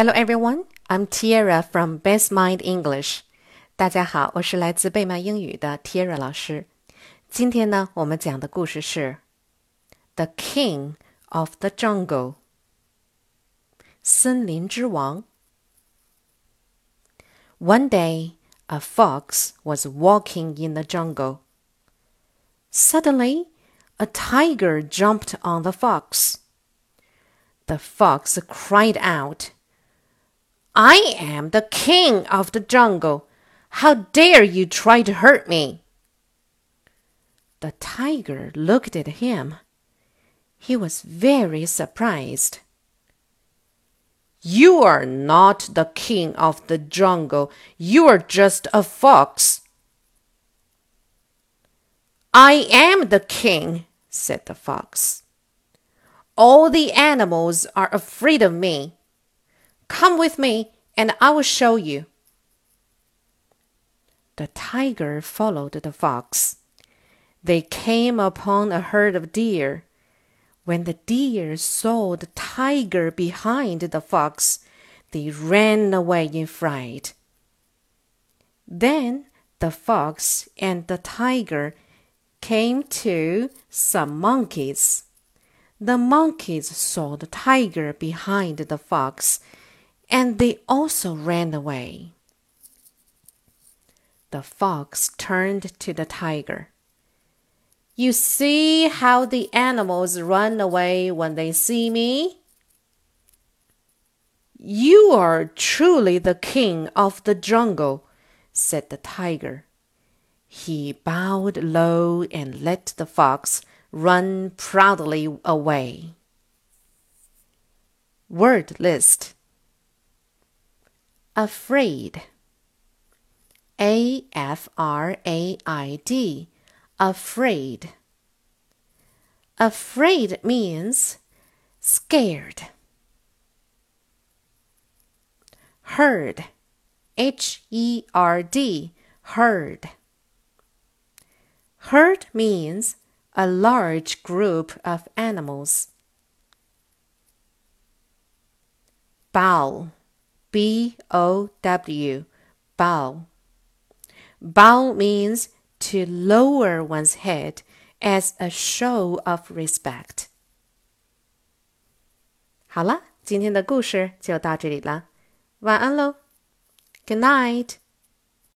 Hello everyone, I'm Tiara from Best Mind English. 大家好，我是来自贝曼英语的 Tiara 老师。今天呢，我们讲的故事是《The King of the Jungle》森林之王。One day, a fox was walking in the jungle. Suddenly, a tiger jumped on the fox. The fox cried out. I am the king of the jungle. How dare you try to hurt me? The tiger looked at him. He was very surprised. You are not the king of the jungle. You are just a fox. I am the king, said the fox. All the animals are afraid of me. Come with me, and I will show you. The tiger followed the fox. They came upon a herd of deer. When the deer saw the tiger behind the fox, they ran away in fright. Then the fox and the tiger came to some monkeys. The monkeys saw the tiger behind the fox and they also ran away. The fox turned to the tiger. You see how the animals run away when they see me? You are truly the king of the jungle, said the tiger. He bowed low and let the fox run proudly away. Word list afraid. A F R A I D, afraid. Afraid means scared. Herd, H E R D, herd. Herd means a large group of animals. Bow B O W, bow. Bow means to lower one's head as a show of respect. 好了，今天的故事就到这里了，晚安喽，Good night。